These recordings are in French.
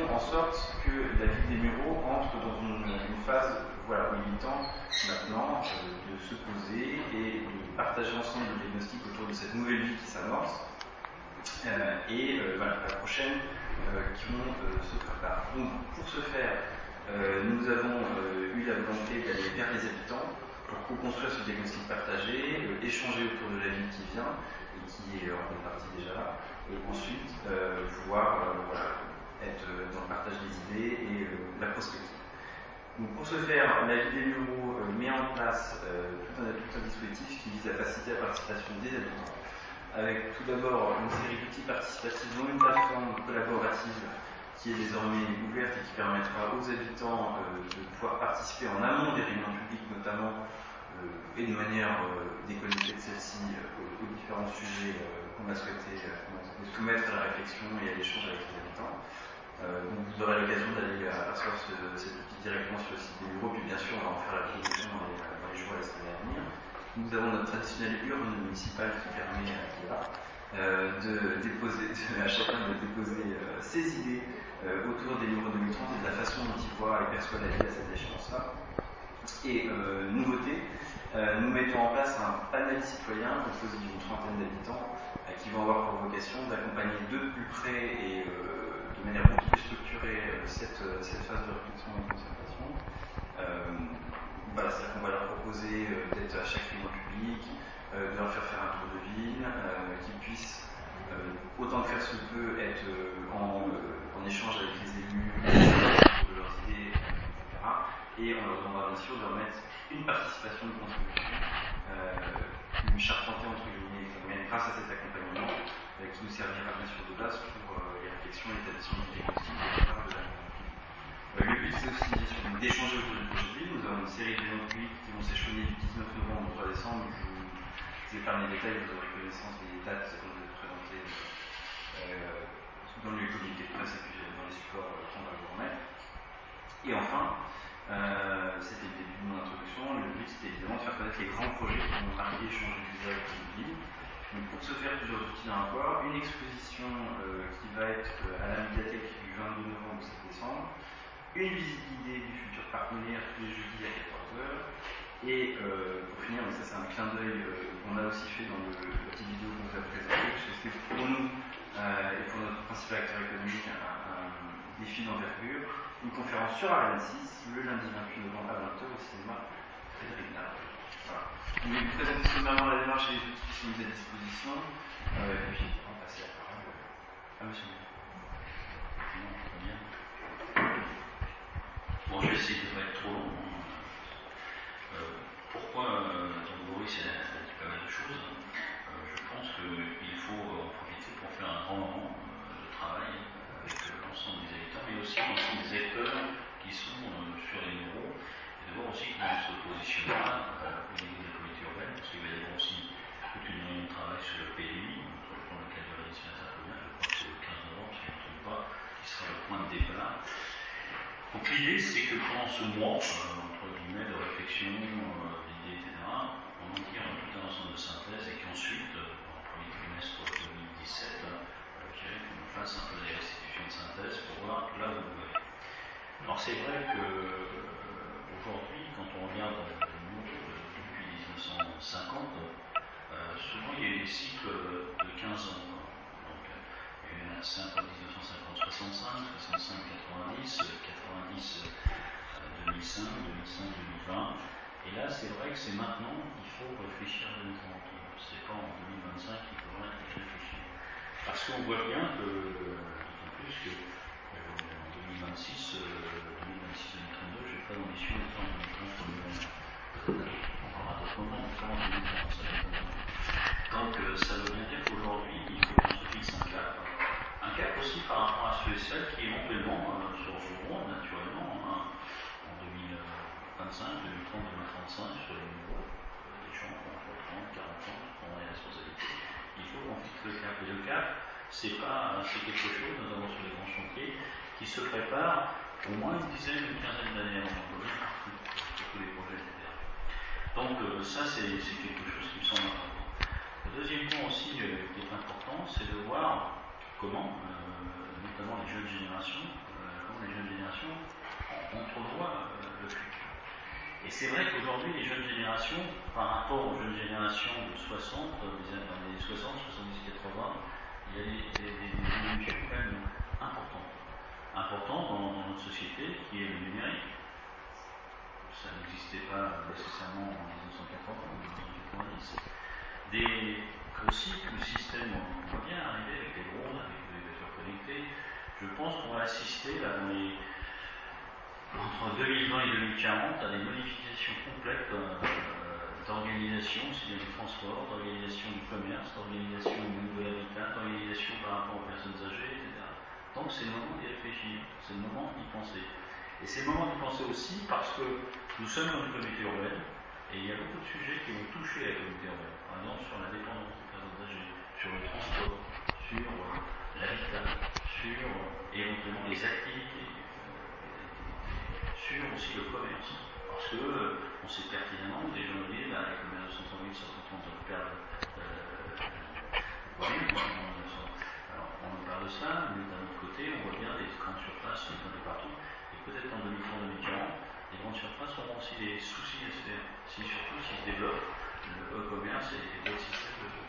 en sorte que la ville des Mureaux entre dans une, phase voilà, où il est temps maintenant de se poser et de partager ensemble le diagnostic autour de cette nouvelle vie qui s'amorce et voilà, la prochaine qui se préparer. Donc pour ce faire, nous avons eu la volonté d'aller vers les habitants pour co-construire ce diagnostic partagé, échanger autour de la ville qui vient et qui est en partie déjà là, et ensuite pouvoir voilà, être dans le partage des idées et la prospective. Donc pour ce faire, la ville bureaux met en place tout un, tout, dispositif qui vise à faciliter la participation des habitants, avec tout d'abord une série d'outils participatifs dont une plateforme collaborative qui est désormais ouverte et qui permettra aux habitants euh, de pouvoir participer en amont des réunions publiques notamment euh, et de manière euh, déconnectée de celle-ci aux, aux, différents sujets qu'on a souhaité soumettre à la réflexion et à l'échange avec les habitants. vous aurez l'occasion d'aller apercevoir ce, cet outil directement sur le site des bureaux, puis bien sûr on va en faire la promotion dans les, jours et les semaines à venir. Nous avons notre traditionnelle urne municipale qui permet à qui euh, de déposer, à chacun de déposer euh, ses idées euh, autour des numéros 2030 et de la façon dont il voit et perçoit la vie à cette échéance-là. Et nouveauté, nous mettons en place un panel citoyen composé d'une trentaine d'habitants qui vont avoir pour vocation d'accompagner de plus près et de manière beaucoup plus structurée cette, phase de réflexion et de concertation. Voilà, c'est-à-dire qu'on va leur proposer d'être à chaque réunion publique, de leur faire faire un tour de ville, qu'ils puissent, autant que faire se peut, être en, échange avec les une participation de contribution, une charpentée entre guillemets, grâce à cet accompagnement, qui nous servira bien sûr de base pour les réflexions et l'établissement du diagnostic de la la le but c'est aussi d'échanger autour du projet de ville. Nous avons une série réunions publiques qui vont s'échelonner du 19 novembre au 3 décembre. Je vous épargne les détails, vous aurez connaissance des dates qui vont être présentées euh, dans les communiqués de presse et puis dans les supports euh, qu'on va vous remettre. Et enfin, euh, c'était le début de mon introduction, le but c'était évidemment de faire connaître les grands projets qui vont et changer l'usage d'une ville. Donc pour ce faire, plusieurs outils à avoir. Une exposition euh, qui va être à la médiathèque du 22 novembre au 7 décembre une visite guidée du futur partenaire tous les jeudis à 14h. Et euh, pour finir, ça c'est un clin d'œil euh, qu'on a aussi fait dans le, le petit vidéo qu'on vous a présenté, parce que pour nous euh, et pour notre principal acteur économique un, un défi d'envergure, une conférence sur Ariane 6 le lundi 28 novembre à 20h au cinéma Frédéric Nard. Voilà. Je vais vous présenter sommairement la démarche et les outils qui sont mis à disposition, et puis on va passer la parole à monsieur. Bon, je vais essayer de ne pas être trop long. De travail avec l'ensemble des habitants, mais aussi l'ensemble des acteurs qui sont sur les numéros, et de voir aussi comment se positionnera au niveau des communautés urbaines, parce qu'il va y avoir aussi toute une réunion de travail sur le PLI, sur le plan local la médecine je crois que c'est le 15 novembre, si je ne me pas, qui sera le point de départ. Donc l'idée, c'est que pendant ce mois, euh, entre guillemets, de réflexion, euh, d'idées, etc., on en tire tout un ensemble de synthèse et qu'ensuite, euh, en premier trimestre 2017, euh, qu'on fasse un peu des restitutions de synthèse pour voir là où on aller. Alors c'est vrai que aujourd'hui, quand on regarde depuis 1950, souvent il y a des cycles de 15 ans. Donc, il y a eu un cycle 1950-65, 65-90, 90 2005, 2005, 2020. Et là, c'est vrai que c'est maintenant qu'il faut réfléchir à 2030. C'est pas en 2025 qu'il faudra réfléchir. Parce qu'on voit bien que, d'autant plus que euh, en 2026, euh, 2026-2032, je n'ai pas d'ambition de temps en 2030 On aura d'autres moments, notamment en 2030. Donc, euh, ça veut bien dire qu'aujourd'hui, il faut qu'on se fixe un cap. Un cap aussi par rapport à ceux et celles qui éventuellement euh, se retrouveront naturellement hein, en 2025, 2030, 2035 sur les niveaux des gens qui ont 30, 40 ans, qui ont des responsabilités. Il faut qu'on fixe le cap. Et le cap, c'est pas, c'est quelque chose, notamment sur les grands chantiers, qui se prépare au moins une dizaine, une quinzaine d'années avant de partout, sur tous les projets, etc. Donc euh, ça, c'est quelque chose qui me semble important. Le deuxième point aussi euh, qui est important, c'est de voir comment, euh, notamment les jeunes générations, euh, des jeunes générations, entrevoient le futur. Et c'est vrai qu'aujourd'hui, les jeunes générations, par rapport aux jeunes générations de 60, des années 60, 70, 80, il y a des, évolutions quand même importantes. Importantes dans, notre société, qui est le numérique. Ça n'existait pas nécessairement en 1980 ou 1990. Des, aussi le système, on voit bien arriver avec les drones, avec les voitures connectées. Je pense qu'on va assister là, dans les, entre 2020 et 2040 à des modifications complètes euh, d'organisation, bien du transport, d'organisation du commerce, d'organisation du nouvel habitat, d'organisation par rapport aux personnes âgées, etc. Donc c'est le moment d'y réfléchir, c'est le moment d'y penser. Et c'est le moment d'y penser aussi parce que nous sommes dans une communauté urbaine et il y a beaucoup de sujets qui vont toucher la communauté urbaine. Par exemple sur la dépendance sur le transport, sur euh, l'habitat, sur euh, éventuellement les activités, sur aussi le commerce. Parce que on sait pertinemment que les gens disent bah, avec le maire de centre-ville sont en train de perdre oui, alors, on parle de ça, mais d'un autre côté, on voit bien des grandes surfaces un peu partout, et peut-être en 2030-2040, les grandes surfaces auront aussi des soucis à se faire, si surtout s'ils développent le e-commerce et d'autres systèmes de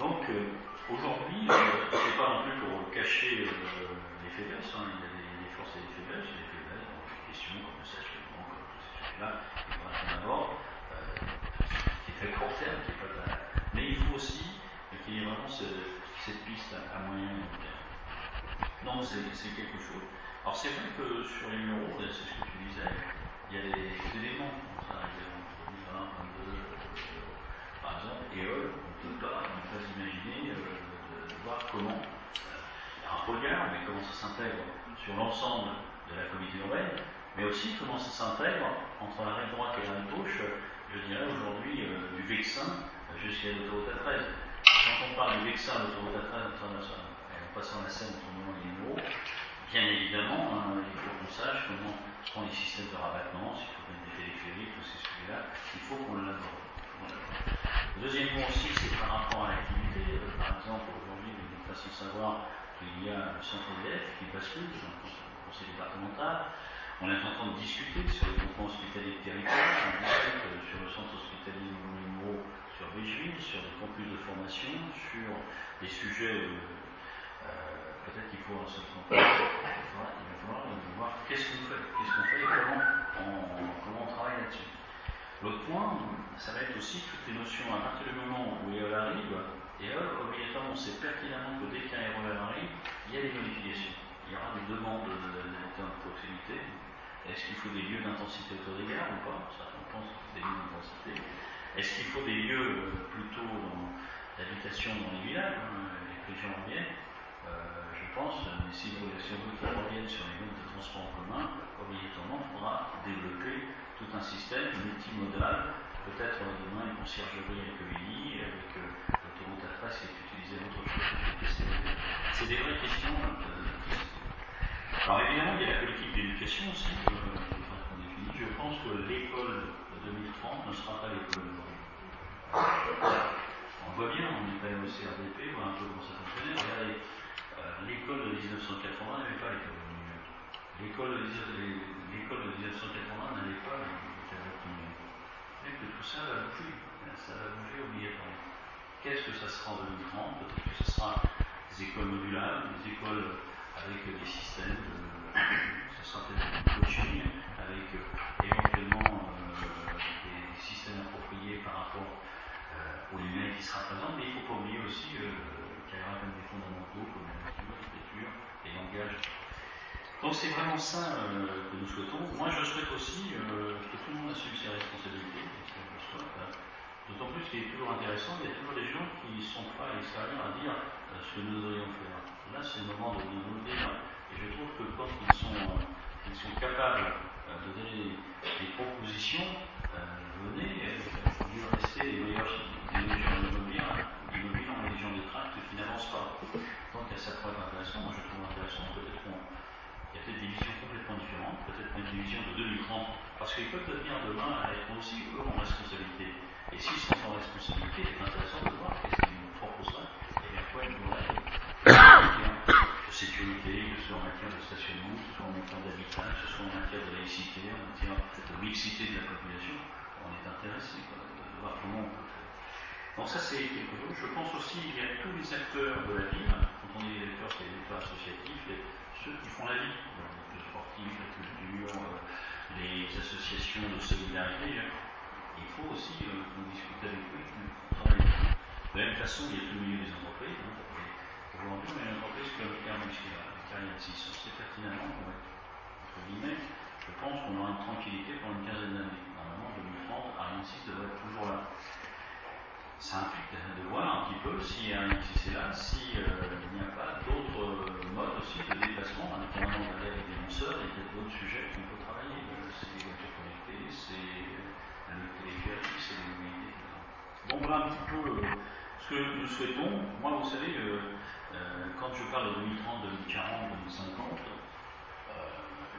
donc euh, aujourd'hui, euh, ce n'est pas non plus pour cacher euh, les faiblesses, hein. il, y a des, des, forces et des faiblesses, des faiblesses dans des questions comme le stationnement, comme aborde, qui est court. Mais il faut aussi qu'il y ait vraiment ce, cette piste à, moyen et long terme. Donc c'est quelque chose. Alors c'est vrai que sur les numéros, c'est ce que tu disais, il y a des, éléments, ça, entre 2020, 2022, par exemple, EOL, on ne peut pas imaginer euh, de, voir comment, euh, un regard, mais comment ça s'intègre sur l'ensemble de la communauté urbaine, mais aussi comment ça s'intègre entre la rive droite et la rive gauche, je dirais aujourd'hui euh, du Vexin jusqu'à l'autoroute A13. Quand on parle du Vexin, l'autoroute A13, en la Seine entre le et les bien évidemment, hein, il faut qu'on sache comment prendre les systèmes de rabattement, s'il faut mettre des téléphériques, tous ces sujets-là, il faut qu'on l'aborde. Deuxièmement aussi, c'est par rapport à l'activité. Euh, par exemple, aujourd'hui, nous nous façon savoir qu'il y a le centre EDF qui bascule dans le conseil départemental. On est en train de discuter sur les groupements hospitaliers de territoire, on euh, sur le centre hospitalier de numéro sur Végeville, sur des campus de formation, sur des sujets. Euh, euh, Peut-être qu'il faut se tromper. Il va falloir voir qu'est-ce qu'on fait, fait et comment on, travaille là-dessus. L'autre point, ça va être aussi toutes les notions, à partir du moment où EOL arrive, EOL, obligatoirement, on sait pertinemment que dès qu'un RER arrive, il y a des modifications. Il y aura des demandes d'habitat de proximité. Est-ce qu'il faut des lieux d'intensité gares ou pas Ça, on pense des lieux d'intensité. Est-ce qu'il faut des lieux euh, plutôt d'habitation dans les villages, hein, les régions urbaines euh, Je pense, mais si, si on veut qu'ils reviennent sur les modes de transport en commun, obligatoirement, il faudra développer tout un système multimodal, peut-être demain une conciergerie avec EVI, avec euh, l'autoroute à trace qui est utilisée autre chose. C'est des vraies questions. Euh, Alors évidemment, il y a la politique d'éducation aussi, euh, qu'on définit. Je pense que l'école de 2030 ne sera pas l'école d'aujourd'hui. On voit bien, on est même au CRDP, on voit un peu comment ça fonctionnait. Regardez, euh, l'école de 1980 n'avait pas l'école de. L'école de 1980 l'école de 1980 n'allait pas mais que tout ça va bouger. Ça va bouger obligatoirement. Qu'est-ce que ça sera en 2030 Peut-être que ce sera des écoles modulables, des écoles avec des systèmes de. Ce sera peut-être du coaching, avec euh, éventuellement euh, des systèmes appropriés par rapport euh, au humain qui sera présent, mais il ne faut pas oublier aussi euh, qu'il y aura même des fondamentaux comme la lecture, l'écriture et langage donc c'est vraiment ça euh, que nous souhaitons. Moi je souhaite aussi euh, que tout le monde assume ses responsabilités, d'autant plus qu'il est toujours intéressant, il y a toujours des gens qui sont prêts à l'extérieur à dire euh, ce que nous devrions faire. Là c'est le moment de, nous le dire, et je trouve que quand ils sont, euh, ils sont capables euh, de donner des, propositions, euh, venez, mieux rester les meilleurs, meilleurs immobiliers, immobiliers dans les gens de tracts qui n'avancent pas. Donc ça pourrait être intéressant, moi je trouve intéressant, peut-être qu'on il y a peut-être des visions complètement différentes, peut-être même des visions de 2030, parce qu'ils peuvent devenir demain à être aussi eux en responsabilité. Et s'ils sont en responsabilité, c'est intéressant de voir qu'est-ce qu'ils nous proposeraient et vers quoi ils voudraient en matière de sécurité, que ce soit en matière stationnement, que ce soit en matière de laïcité, en matière de mixité de la population, on est intéressé de voir comment on peut faire. Donc ça c'est quelque chose. Je pense aussi qu'il y a tous les acteurs de la ville, quand on dit les acteurs, c'est les acteurs associatifs, et ceux qui font la vie, les sportifs, la culture, euh, les associations de solidarité. Il faut aussi euh, qu'on discute avec eux. De la même façon, il y a tout le milieu des entreprises. Hein, Aujourd'hui, une entreprise comme Carnegie, Carrière 6, c'est pertinemment, entre guillemets, je pense qu'on aura une tranquillité pendant une quinzaine d'années. Normalement, 2030, Ariane 6 devrait être toujours là. Ça implique de voir un petit peu si Ariane 6 est là, s'il euh, n'y a pas d'autres modes aussi de déplacement, indépendamment d'aller avec des lanceurs, il y a d'autres sujets qu'on peut travailler. Euh, c'est les voitures connectées, c'est le téléphérique, c'est les mobilités. Bon, voilà un petit peu euh, ce que nous souhaitons. Moi, vous savez, euh, euh, quand je parle de 2030, 2040, 2050,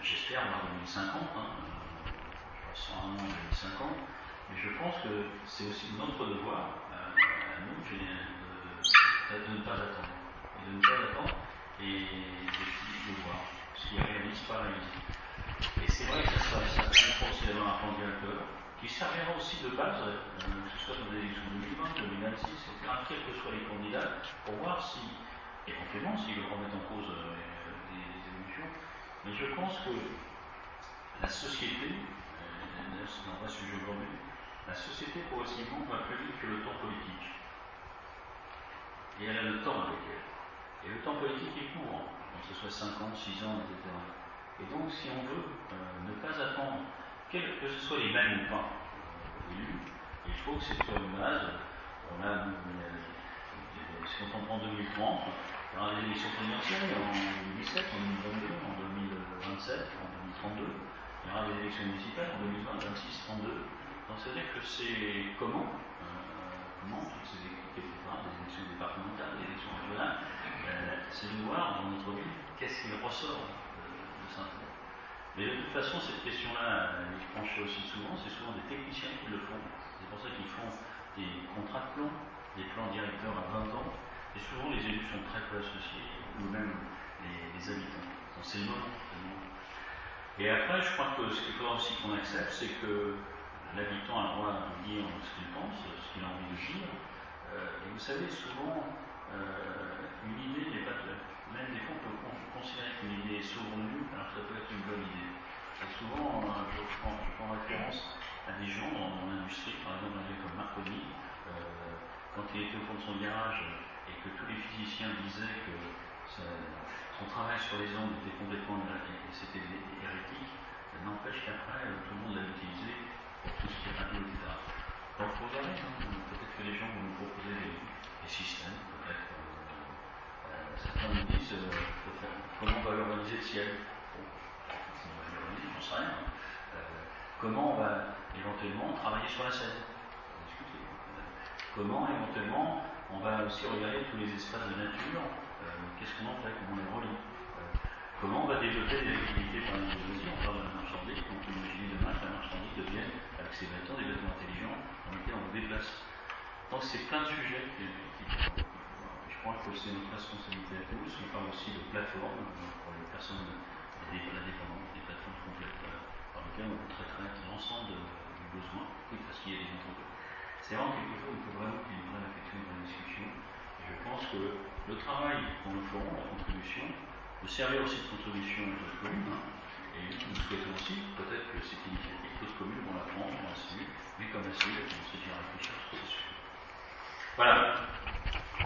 j'espère voir 2050, hein, je pense un an 2050, mais je pense que c'est aussi notre devoir, euh, à nous, de, de, ne pas attendre. Et de ne pas attendre et de, voir ce qui est réaliste, pas. Et c'est vrai que ça, ça forcément un plan directeur qui servira aussi de base, euh, que ce soit dans les élections 2020, 2026, etc., quels que soient les candidats, pour voir si éventuellement s'ils veulent remettre en cause euh, des, évolutions. Mais je pense que la société, euh, c'est un vrai sujet aujourd'hui, la société progressivement va plus vite que le temps politique. Et elle a le temps avec elle. Et le temps politique est court, que ce soit 5 ans, 6 ans, etc. Et donc, si on veut euh, ne pas attendre, que ce soit les mêmes ou pas euh, élus, il faut que ce soit une base. On a, si on prend 2030, il y aura des élections présidentielles en 2017, en 2022, en 2027, en 2032. Il y aura des élections municipales en 2020, 26, 32. Donc veut dire que c'est comment, euh, comment toutes ces élections départementales, des élections régionales, euh, c'est de voir dans notre vie qu'est-ce qui ressort de, de Saint-Paul. Mais de toute façon, cette question-là, elle est penchée aussi souvent, c'est souvent des techniciens qui le font. C'est pour ça qu'ils font des contrats de plan, des plans directeurs à 20 ans, et souvent, les élus sont très peu associés, ou même les, habitants. Donc c'est le. Et après, je crois que ce qu'il faudra aussi qu'on accepte, c'est que l'habitant a le droit de dire ce qu'il pense, ce qu'il a envie de dire. Euh, et vous savez, souvent, euh, une idée n'est pas. Même des fois, on peut considérer qu'une idée est saugrenue, alors que ça peut être une bonne idée. Souvent, euh, je prends référence à des gens dans, dans l'industrie, par exemple, un comme Marconi, euh, il était au fond de son garage, et que tous les physiciens disaient que son travail sur les ondes était complètement c'était hérétique, n'empêche qu'après, euh, tout le monde l'a utilisé pour tout ce qui est radio, etc. Donc hein, peut-être que les gens vont nous proposer des, systèmes, peut-être. Euh, euh, certains nous disent comment on va organiser le ciel. Bon, on va l'organiser, j'en sais rien. Euh, comment on va éventuellement travailler sur la scène. Comment éventuellement on va aussi regarder tous les espaces de nature, euh, qu'est-ce qu'on en fait, comment on les relie. Euh, comment on va développer des activités par exemple aussi, on parle de la marchandise, on peut imaginer demain que la marchandise devienne, avec ses bâtons, des bâtons intelligents dans lesquels on déplace. Donc c'est plein de sujets qui, je crois que c'est notre responsabilité à tous. On parle aussi de plateformes pour les personnes indépendantes, des plateformes complètes par lesquelles on traiterait l'ensemble du besoin, parce qu'il y a des entreprises. C'est vraiment quelque chose où il faut vraiment qu'il y ait une vraie réflexion, une vraie discussion. Je pense que le travail qu'on le ferons, la contribution, peut servir aussi de contribution aux communes. Hein. Et nous souhaitons aussi, peut-être que cette initiative, d'autres communes vont la prendre, vont la suivre, mais comme la suivre, on se déjà réfléchir sur ce sujet. Voilà.